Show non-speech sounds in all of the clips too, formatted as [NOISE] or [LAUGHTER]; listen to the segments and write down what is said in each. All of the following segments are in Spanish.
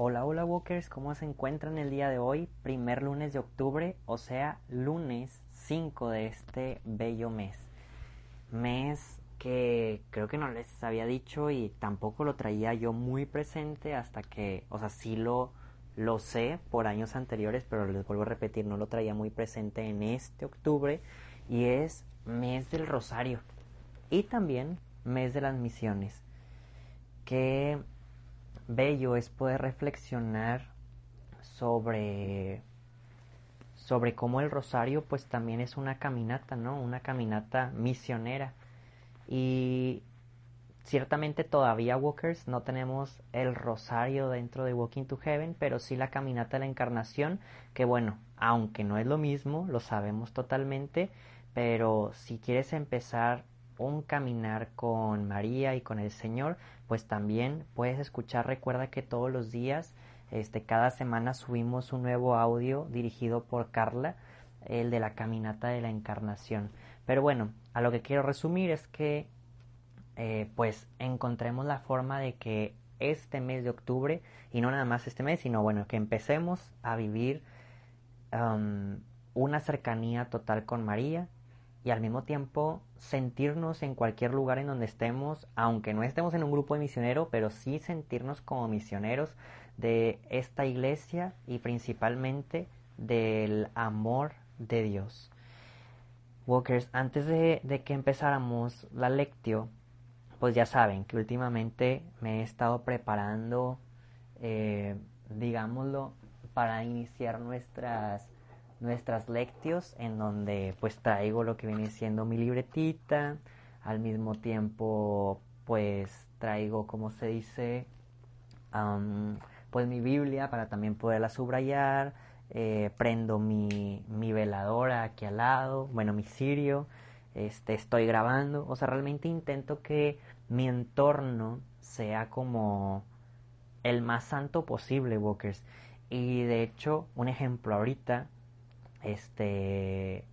Hola, hola Walkers, ¿cómo se encuentran el día de hoy? Primer lunes de octubre, o sea, lunes 5 de este bello mes. Mes que creo que no les había dicho y tampoco lo traía yo muy presente hasta que, o sea, sí lo, lo sé por años anteriores, pero les vuelvo a repetir, no lo traía muy presente en este octubre y es mes del rosario y también mes de las misiones. Que bello es poder reflexionar sobre sobre cómo el rosario pues también es una caminata, ¿no? Una caminata misionera. Y ciertamente todavía Walkers no tenemos el rosario dentro de Walking to Heaven, pero sí la caminata de la encarnación, que bueno, aunque no es lo mismo, lo sabemos totalmente, pero si quieres empezar un caminar con María y con el Señor, pues también puedes escuchar. Recuerda que todos los días, este, cada semana subimos un nuevo audio dirigido por Carla, el de la caminata de la encarnación. Pero bueno, a lo que quiero resumir es que eh, pues encontremos la forma de que este mes de octubre, y no nada más este mes, sino bueno, que empecemos a vivir um, una cercanía total con María, y al mismo tiempo sentirnos en cualquier lugar en donde estemos, aunque no estemos en un grupo de misioneros, pero sí sentirnos como misioneros de esta iglesia y principalmente del amor de Dios. Walkers, antes de, que empezáramos la lectio, pues ya saben que últimamente me he estado preparando, eh, digámoslo, para iniciar nuestras nuestras lectios en donde pues traigo lo que viene siendo mi libretita, al mismo tiempo pues traigo como se dice pues mi Biblia para también poderla subrayar, eh, prendo mi, mi veladora aquí al lado, bueno mi cirio, este, estoy grabando, o sea realmente intento que mi entorno sea como el más santo posible, Walkers. Y de hecho, un ejemplo ahorita, este,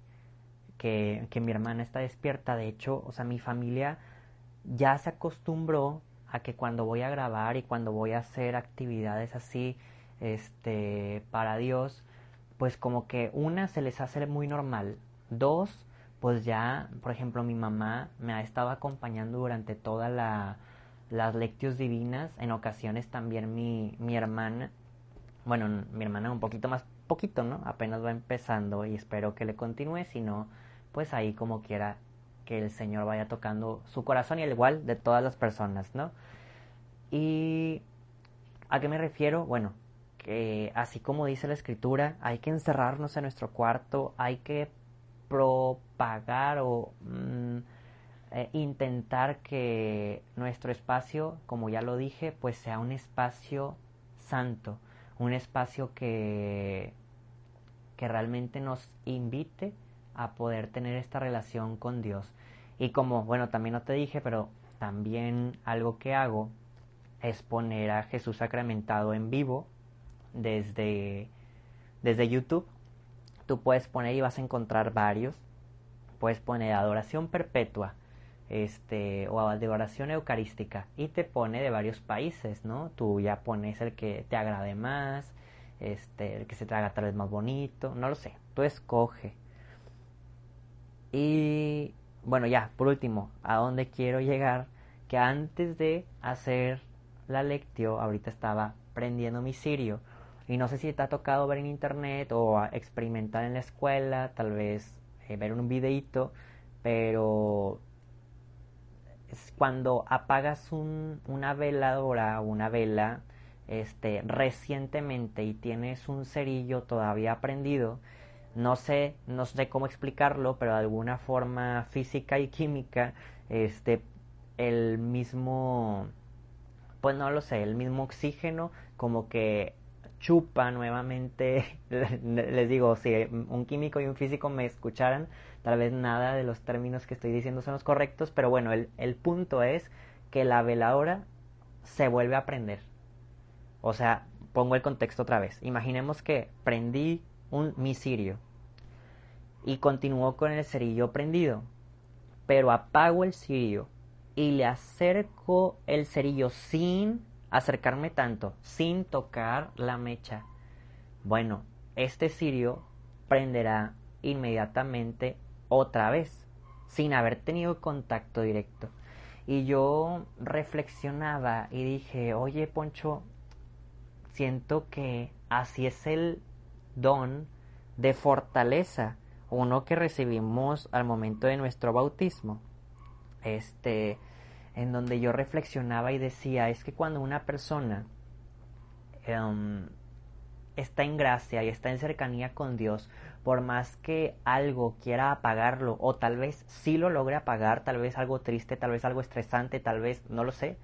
que, que mi hermana está despierta. De hecho, o sea, mi familia ya se acostumbró a que cuando voy a grabar y cuando voy a hacer actividades así, este, para Dios, pues como que una se les hace muy normal. Dos, pues ya, por ejemplo, mi mamá me ha estado acompañando durante todas la, las lectios divinas, en ocasiones también mi, mi hermana, bueno, mi hermana un poquito más poquito, ¿no? Apenas va empezando y espero que le continúe, si no, pues ahí como quiera que el Señor vaya tocando su corazón y al igual de todas las personas, ¿no? Y ¿a qué me refiero? Bueno, que así como dice la escritura, hay que encerrarnos en nuestro cuarto, hay que propagar o mm, eh, intentar que nuestro espacio, como ya lo dije, pues sea un espacio santo, un espacio que, que realmente nos invite a poder tener esta relación con Dios. Y como, bueno, también no te dije, pero también algo que hago es poner a Jesús sacramentado en vivo desde, desde YouTube. Tú puedes poner y vas a encontrar varios. Puedes poner adoración perpetua este, o de oración eucarística y te pone de varios países, ¿no? Tú ya pones el que te agrade más, este, el que se te haga tal vez más bonito, no lo sé, tú escoge. Y bueno, ya, por último, ¿a dónde quiero llegar? Que antes de hacer la lectio, ahorita estaba prendiendo mi sirio y no sé si te ha tocado ver en internet o experimentar en la escuela, tal vez eh, ver un videito, pero cuando apagas un, una veladora o una vela este, recientemente y tienes un cerillo todavía prendido, no sé, no sé cómo explicarlo, pero de alguna forma física y química, este, el mismo, pues no lo sé, el mismo oxígeno como que chupa nuevamente, [LAUGHS] les digo, si un químico y un físico me escucharan, tal vez nada de los términos que estoy diciendo son los correctos, pero bueno, el, punto es que la veladora se vuelve a prender. O sea, pongo el contexto otra vez. Imaginemos que prendí un misirio y continuó con el cerillo prendido, pero apago el cirio y le acerco el cerillo sin acercarme tanto sin tocar la mecha? Bueno, este cirio prenderá inmediatamente otra vez, sin haber tenido contacto directo. Y yo reflexionaba y dije, oye Poncho, siento que así es el don de fortaleza, uno que recibimos al momento de nuestro bautismo. Este, en donde yo reflexionaba y decía, es que cuando una persona em, está en gracia y está en cercanía con Dios, por más que algo quiera apagarlo, o tal vez sí lo logre apagar, tal vez algo triste, tal vez algo estresante, tal vez, no lo sé,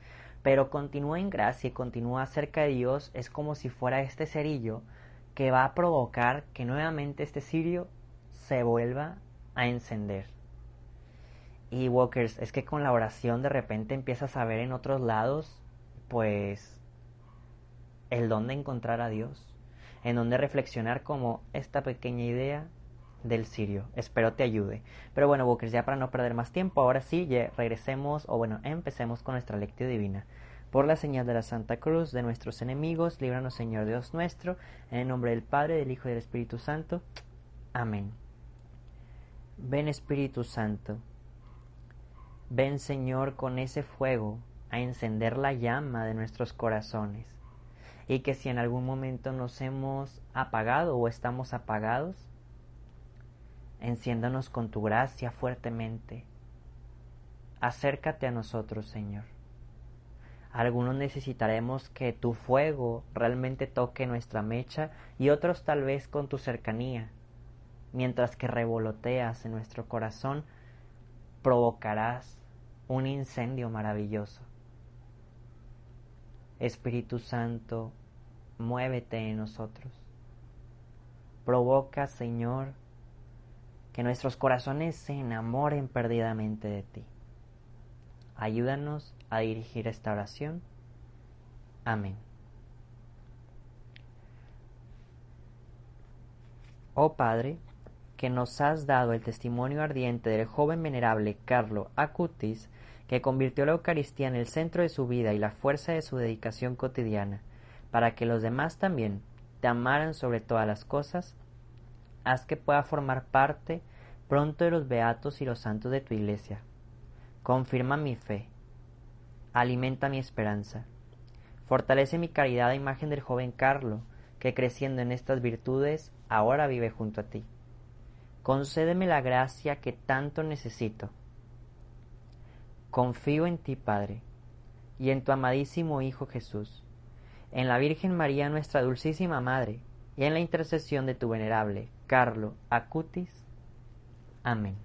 pero continúa en gracia y continúa cerca de Dios, es como si fuera este cerillo que va a provocar que nuevamente este cirio se vuelva a encender. Y Walkers, es que con la oración de repente empiezas a ver en otros lados, pues, el dónde encontrar a Dios, en donde reflexionar como esta pequeña idea del cirio. Espero te ayude. Pero bueno, Walkers, ya para no perder más tiempo, ahora sí, regresemos, o bueno, empecemos con nuestra lectura divina. Por la señal de la Santa Cruz de nuestros enemigos, líbranos Señor Dios nuestro, en el nombre del Padre, del Hijo y del Espíritu Santo. Amén. Ven Espíritu Santo. Ven Señor con ese fuego a encender la llama de nuestros corazones. Y que si en algún momento nos hemos apagado o estamos apagados, enciéndanos con tu gracia fuertemente. Acércate a nosotros, Señor. Algunos necesitaremos que tu fuego realmente toque nuestra mecha y otros tal vez con tu cercanía. Mientras que revoloteas en nuestro corazón, provocarás un incendio maravilloso. Espíritu Santo, muévete en nosotros. Provoca, Señor, que nuestros corazones se enamoren perdidamente de ti. Ayúdanos a dirigir esta oración. Amén. Oh Padre, que nos has dado el testimonio ardiente del joven venerable Carlo Acutis, que convirtió la Eucaristía en el centro de su vida y la fuerza de su dedicación cotidiana, para que los demás también te amaran sobre todas las cosas, haz que pueda formar parte pronto de los beatos y los santos de tu iglesia. Confirma mi fe, alimenta mi esperanza, fortalece mi caridad a imagen del joven Carlo, que creciendo en estas virtudes ahora vive junto a ti. Concédeme la gracia que tanto necesito. Confío en ti, Padre, y en tu amadísimo Hijo Jesús, en la Virgen María nuestra dulcísima Madre, y en la intercesión de tu venerable Carlo Acutis. Amén.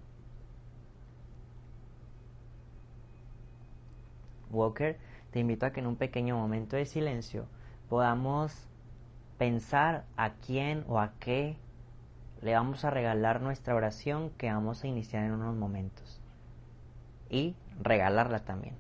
Walker, te invito a que en un pequeño momento de silencio podamos pensar a quién o a qué le vamos a regalar nuestra oración que vamos a iniciar en unos momentos. Y regalarla también.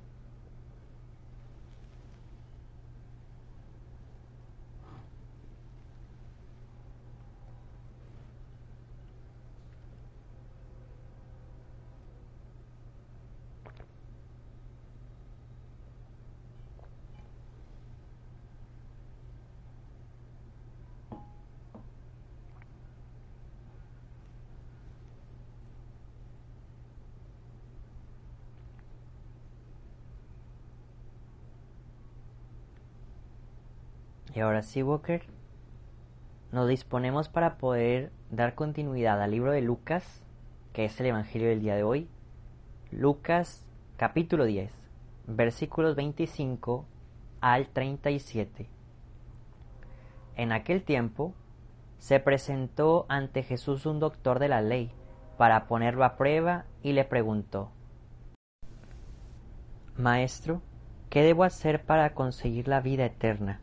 Y ahora sí, Walker, nos disponemos para poder dar continuidad al libro de Lucas, que es el Evangelio del día de hoy. Lucas capítulo 10, versículos 25 al 37. En aquel tiempo se presentó ante Jesús un doctor de la ley para ponerlo a prueba y le preguntó, Maestro, ¿qué debo hacer para conseguir la vida eterna?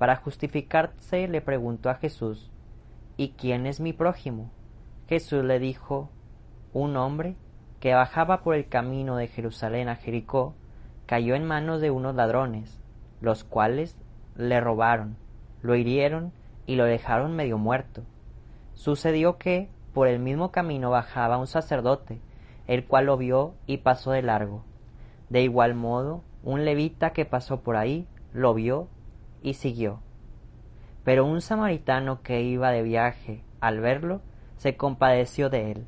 Para justificarse le preguntó a Jesús, ¿Y quién es mi prójimo? Jesús le dijo, un hombre que bajaba por el camino de Jerusalén a Jericó, cayó en manos de unos ladrones, los cuales le robaron, lo hirieron y lo dejaron medio muerto. Sucedió que por el mismo camino bajaba un sacerdote, el cual lo vio y pasó de largo. De igual modo, un levita que pasó por ahí lo vio y siguió. Pero un samaritano que iba de viaje, al verlo, se compadeció de él,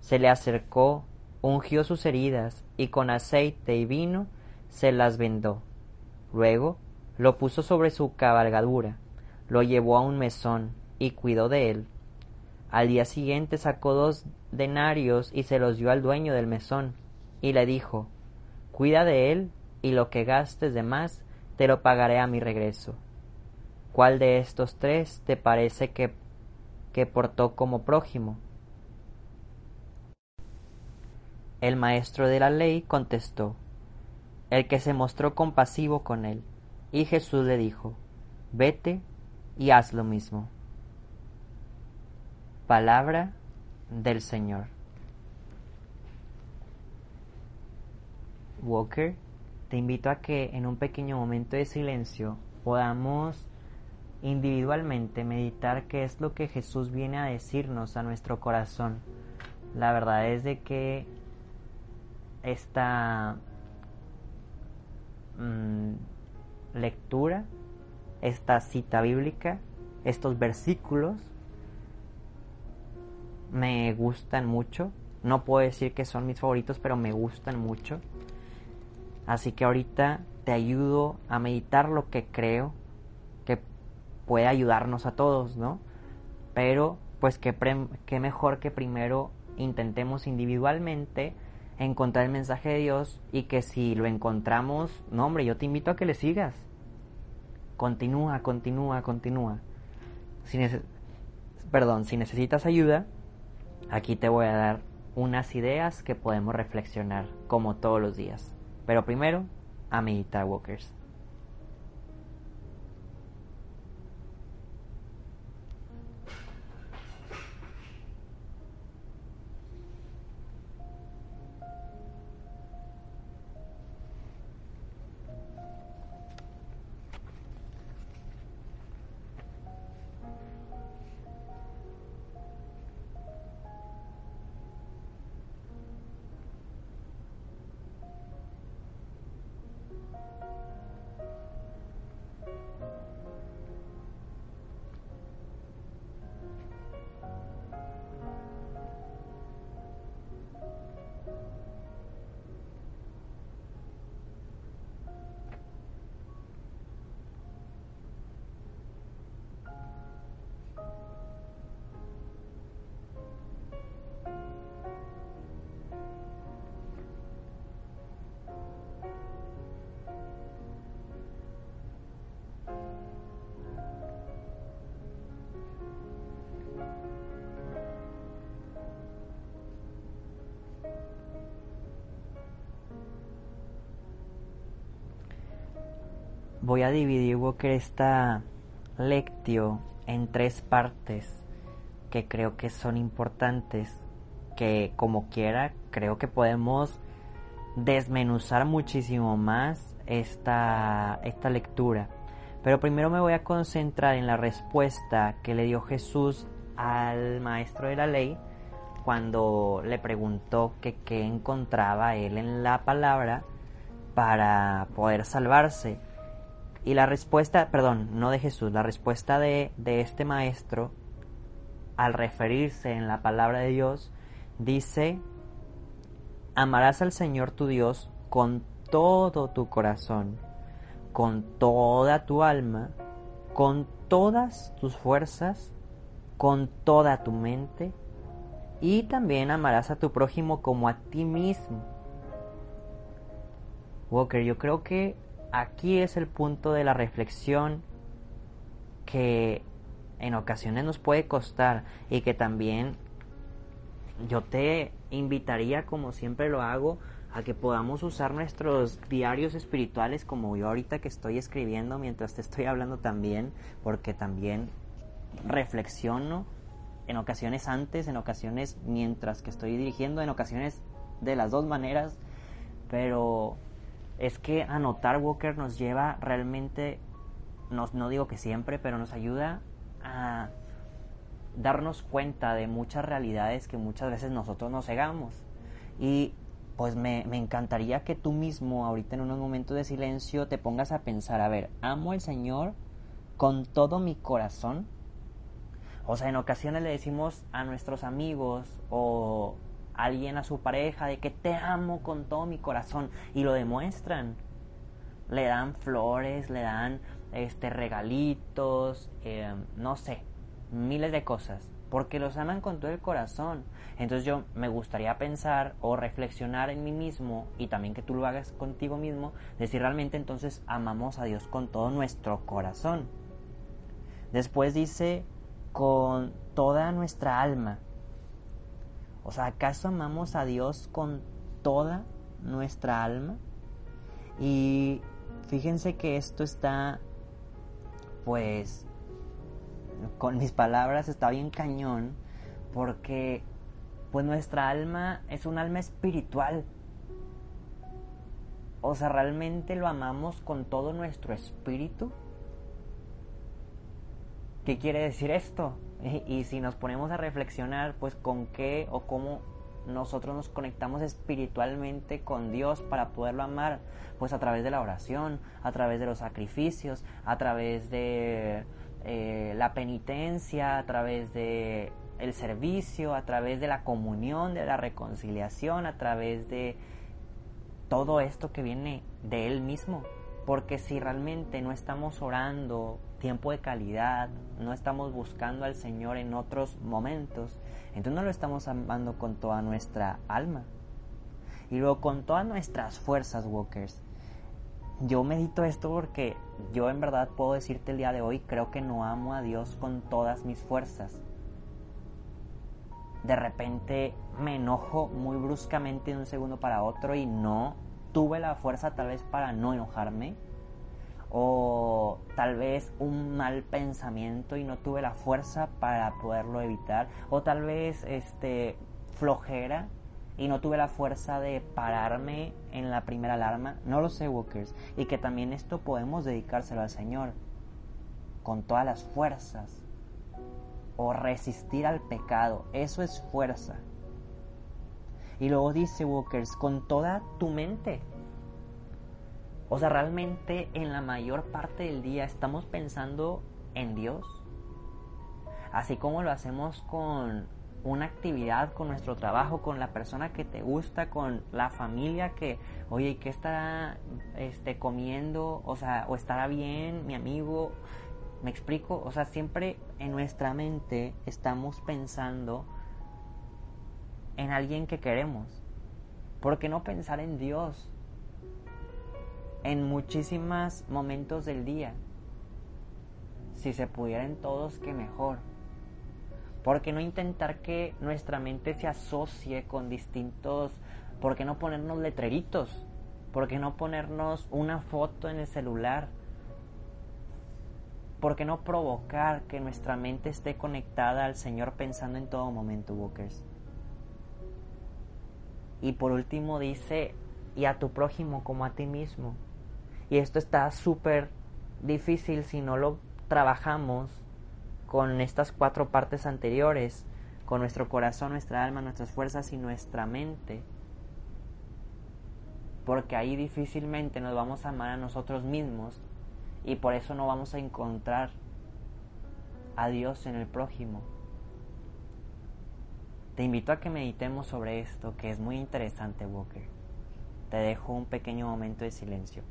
se le acercó, ungió sus heridas y con aceite y vino se las vendó. Luego lo puso sobre su cabalgadura, lo llevó a un mesón y cuidó de él. Al día siguiente sacó dos denarios y se los dio al dueño del mesón, y le dijo Cuida de él, y lo que gastes de más te lo pagaré a mi regreso. ¿Cuál de estos tres te parece que, que portó como prójimo? El maestro de la ley contestó, el que se mostró compasivo con él. Y Jesús le dijo, vete y haz lo mismo. Palabra del Señor. Walker, te invito a que en un pequeño momento de silencio podamos individualmente meditar qué es lo que Jesús viene a decirnos a nuestro corazón. La verdad es de que esta mm, lectura, esta cita bíblica, estos versículos me gustan mucho. No puedo decir que son mis favoritos, pero me gustan mucho. Así que ahorita te ayudo a meditar lo que creo que puede ayudarnos a todos, ¿no? Pero pues qué, mejor que primero intentemos individualmente encontrar el mensaje de Dios y que si lo encontramos, no hombre, yo te invito a que le sigas. Continúa, continúa, continúa. Perdón, si necesitas ayuda, aquí te voy a dar unas ideas que podemos reflexionar como todos los días. Pero primero, a meditar Walkers. Voy a dividir esta lectio en tres partes que creo que son importantes, que como quiera creo que podemos desmenuzar muchísimo más esta, esta lectura. Pero primero me voy a concentrar en la respuesta que le dio Jesús al maestro de la ley cuando le preguntó que qué encontraba él en la palabra para poder salvarse. Y la respuesta, perdón, no de Jesús, la respuesta de, de este maestro, al referirse en la palabra de Dios, dice, amarás al Señor tu Dios con todo tu corazón, con toda tu alma, con todas tus fuerzas, con toda tu mente, y también amarás a tu prójimo como a ti mismo. Walker, yo creo que aquí es el punto de la reflexión que en ocasiones nos puede costar y que también yo te invitaría, como siempre lo hago, a que podamos usar nuestros diarios espirituales como yo ahorita que estoy escribiendo mientras te estoy hablando también, porque también reflexiono en ocasiones antes, en ocasiones mientras que estoy dirigiendo, en ocasiones de las dos maneras, pero es que anotar Walker nos lleva realmente, nos, no digo que siempre, pero nos ayuda a darnos cuenta de muchas realidades que muchas veces nosotros nos cegamos. Y pues me, me, encantaría que tú mismo, ahorita en unos momentos de silencio, te pongas a pensar, a ver, amo al Señor con todo mi corazón. O sea, en ocasiones le decimos a nuestros amigos o alguien a su pareja de que te amo con todo mi corazón y lo demuestran. Le dan flores, le dan este regalitos, eh, no sé, miles de cosas, porque los aman con todo el corazón. Entonces yo me gustaría pensar o reflexionar en mí mismo y también que tú lo hagas contigo mismo, decir realmente entonces amamos a Dios con todo nuestro corazón. Después dice con toda nuestra alma. O sea, ¿acaso amamos a Dios con toda nuestra alma? Y fíjense que esto está, pues, con mis palabras está bien cañón, porque, pues, nuestra alma es un alma espiritual. O sea, ¿realmente lo amamos con todo nuestro espíritu? ¿Qué quiere decir esto? [LAUGHS] Y, si nos ponemos a reflexionar, pues con qué o cómo nosotros nos conectamos espiritualmente con Dios para poderlo amar, pues a través de la oración, a través de los sacrificios, a través de eh, la penitencia, a través de el servicio, a través de la comunión, de la reconciliación, a través de todo esto que viene de Él mismo. Porque si realmente no estamos orando tiempo de calidad, no estamos buscando al Señor en otros momentos, entonces no lo estamos amando con toda nuestra alma. Y luego con todas nuestras fuerzas, Walkers. Yo medito esto porque yo en verdad puedo decirte el día de hoy, creo que no amo a Dios con todas mis fuerzas. De repente me enojo muy bruscamente de un segundo para otro y no tuve la fuerza tal vez para no enojarme o tal vez un mal pensamiento y no tuve la fuerza para poderlo evitar o tal vez este flojera y no tuve la fuerza de pararme en la primera alarma, no lo sé Walkers, y que también esto podemos dedicárselo al Señor con todas las fuerzas o resistir al pecado, eso es fuerza. Y luego dice Walkers, con toda tu mente, o sea, realmente en la mayor parte del día estamos pensando en Dios. Así como lo hacemos con una actividad, con nuestro trabajo, con la persona que te gusta, con la familia que, oye, ¿qué estará este, comiendo? O sea, o estará bien mi amigo. ¿Me explico? O sea, siempre en nuestra mente estamos pensando en alguien que queremos. ¿Por qué no pensar en Dios? En muchísimos momentos del día. Si se pudieran todos, que mejor. ¿Por qué no intentar que nuestra mente se asocie con distintos... ¿Por qué no ponernos letreritos? ¿Por qué no ponernos una foto en el celular? ¿Por qué no provocar que nuestra mente esté conectada al Señor pensando en todo momento, Walkers? Y por último dice, y a tu prójimo como a ti mismo. Y esto está súper difícil si no lo trabajamos con estas cuatro partes anteriores, con nuestro corazón, nuestra alma, nuestras fuerzas y nuestra mente. Porque ahí difícilmente nos vamos a amar a nosotros mismos y por eso no vamos a encontrar a Dios en el prójimo. Te invito a que meditemos sobre esto, que es muy interesante, Walker. Te dejo un pequeño momento de silencio.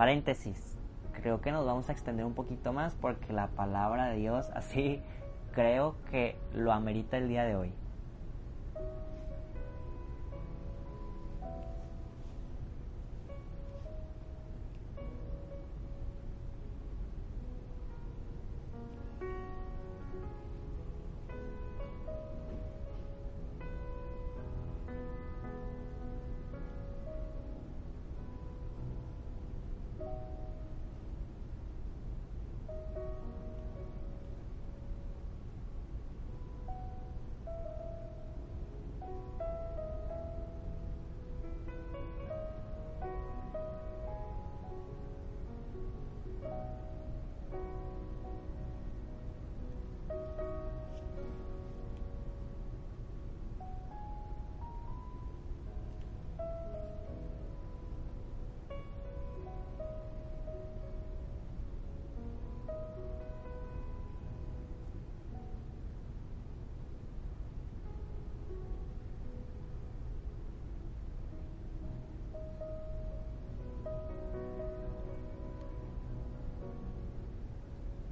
Paréntesis, creo que nos vamos a extender un poquito más porque la palabra de Dios así creo que lo amerita el día de hoy.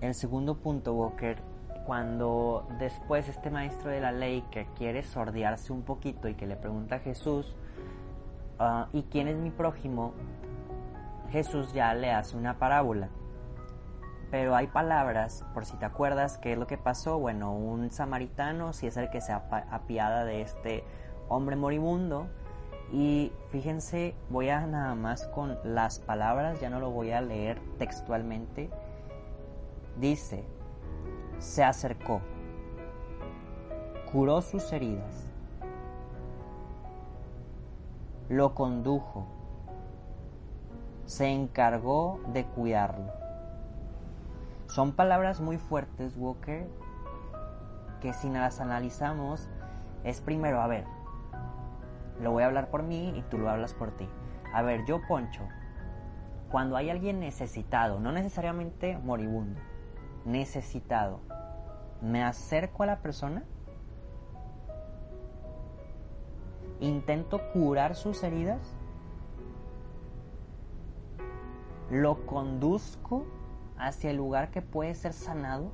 El segundo punto, Walker, cuando después este maestro de la ley que quiere sordearse un poquito y que le pregunta a Jesús, ah, ¿y quién es mi prójimo? Jesús ya le hace una parábola. Pero hay palabras, por si te acuerdas, ¿qué es lo que pasó? Bueno, un samaritano, si es el que se apiada de este hombre moribundo, y fíjense, voy a nada más con las palabras, ya no lo voy a leer textualmente. Dice, se acercó, curó sus heridas, lo condujo, se encargó de cuidarlo. Son palabras muy fuertes, Walker, que si las analizamos es primero, a ver, lo voy a hablar por mí y tú lo hablas por ti. A ver, yo Poncho, cuando hay alguien necesitado, no necesariamente moribundo, necesitado, me acerco a la persona, intento curar sus heridas, lo conduzco hacia el lugar que puede ser sanado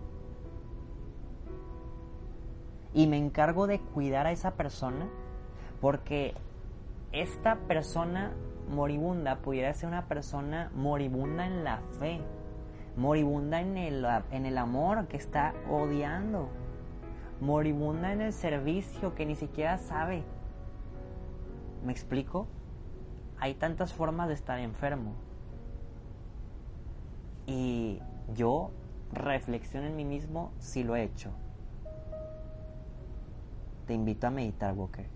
y me encargo de cuidar a esa persona porque esta persona moribunda pudiera ser una persona moribunda en la fe, moribunda en el, en el amor que está odiando, moribunda en el servicio que ni siquiera sabe. ¿Me explico? Hay tantas formas de estar enfermo. Y yo reflexiono en mí mismo si lo he hecho. Te invito a meditar, Walker.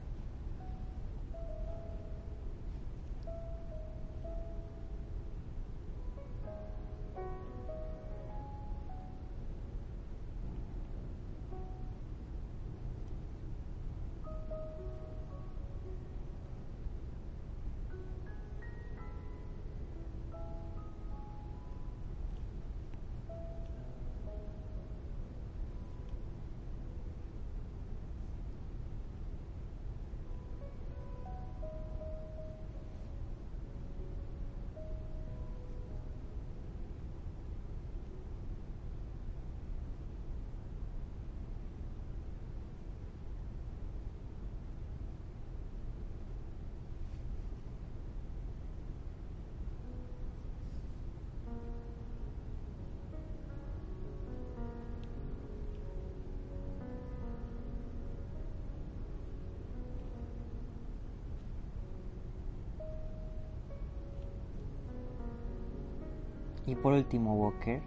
Y por último, Walker.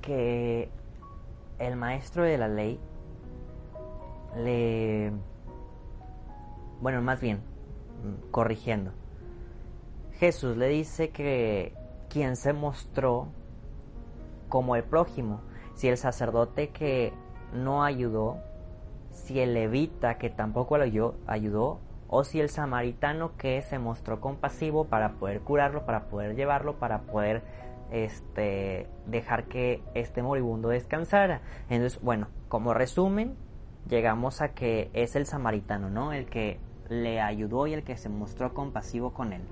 Que el maestro de la ley le... Bueno, más bien, corrigiendo. Jesús le dice que quien se mostró como el prójimo, si el sacerdote que no ayudó, si el levita que tampoco lo ayudó, o si el samaritano que se mostró compasivo para poder curarlo, para poder llevarlo, para poder este, dejar que este moribundo descansara. Entonces, bueno, como resumen, llegamos a que es el samaritano, ¿no? El que le ayudó y el que se mostró compasivo con él.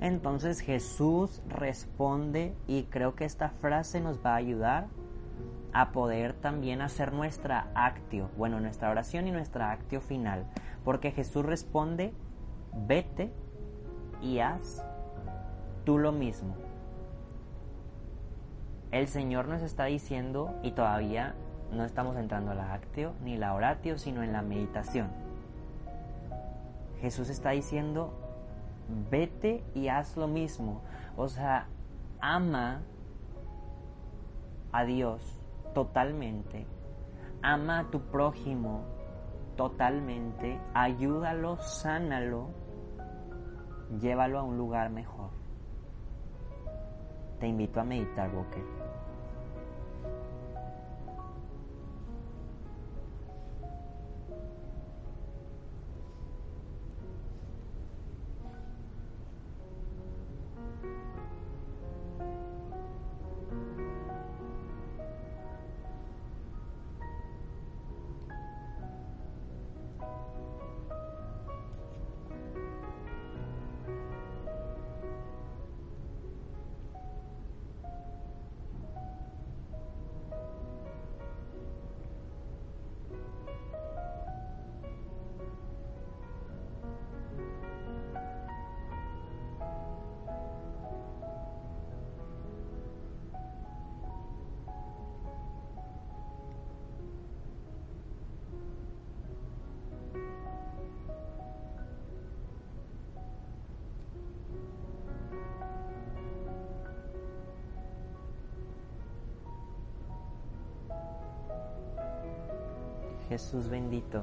Entonces Jesús responde y creo que esta frase nos va a ayudar a poder también hacer nuestra actio, bueno, nuestra oración y nuestra actio final. Porque Jesús responde, vete y haz tú lo mismo. El Señor nos está diciendo, y todavía no estamos entrando a la actio ni la oratio, sino en la meditación. Jesús está diciendo, vete y haz lo mismo. O sea, ama a Dios totalmente. Ama a tu prójimo totalmente, ayúdalo, sánalo, llévalo a un lugar mejor. Te invito a meditar, Boque. Jesús bendito.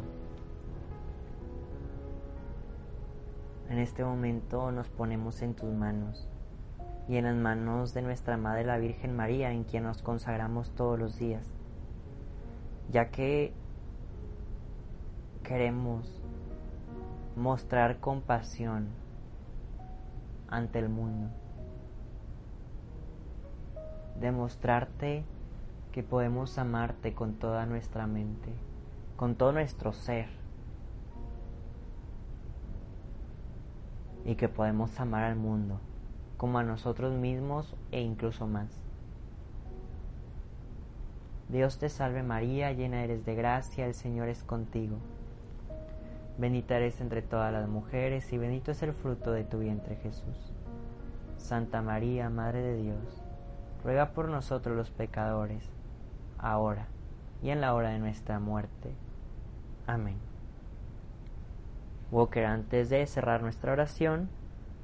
En este momento nos ponemos en tus manos y en las manos de nuestra Madre la Virgen María, en quien nos consagramos todos los días, ya que queremos mostrar compasión ante el mundo, demostrarte que podemos amarte con toda nuestra mente, con todo nuestro ser, y que podemos amar al mundo como a nosotros mismos e incluso más. Dios te salve María, llena eres de gracia, el Señor es contigo. Bendita eres entre todas las mujeres y bendito es el fruto de tu vientre Jesús. Santa María, Madre de Dios, ruega por nosotros los pecadores, ahora y en la hora de nuestra muerte. Amén. Walker, antes de cerrar nuestra oración,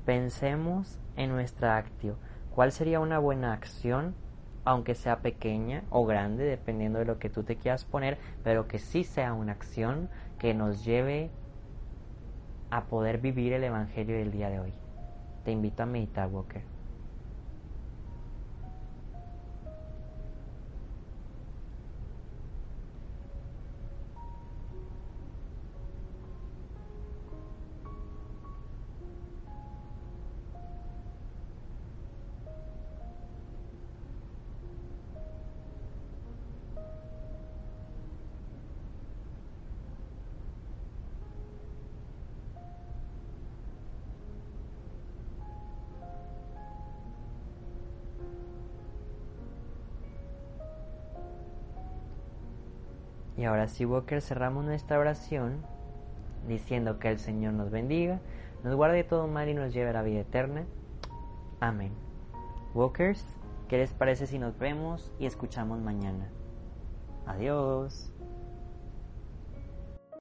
pensemos en nuestra actio. ¿Cuál sería una buena acción, aunque sea pequeña o grande, dependiendo de lo que tú te quieras poner, pero que sí sea una acción que nos lleve a poder vivir el Evangelio del día de hoy? Te invito a meditar, Walker. Y ahora sí, Walker, cerramos nuestra oración diciendo que el Señor nos bendiga, nos guarde todo mal y nos lleve a la vida eterna. Amén. Walkers, ¿qué les parece si nos vemos y escuchamos mañana? Adiós.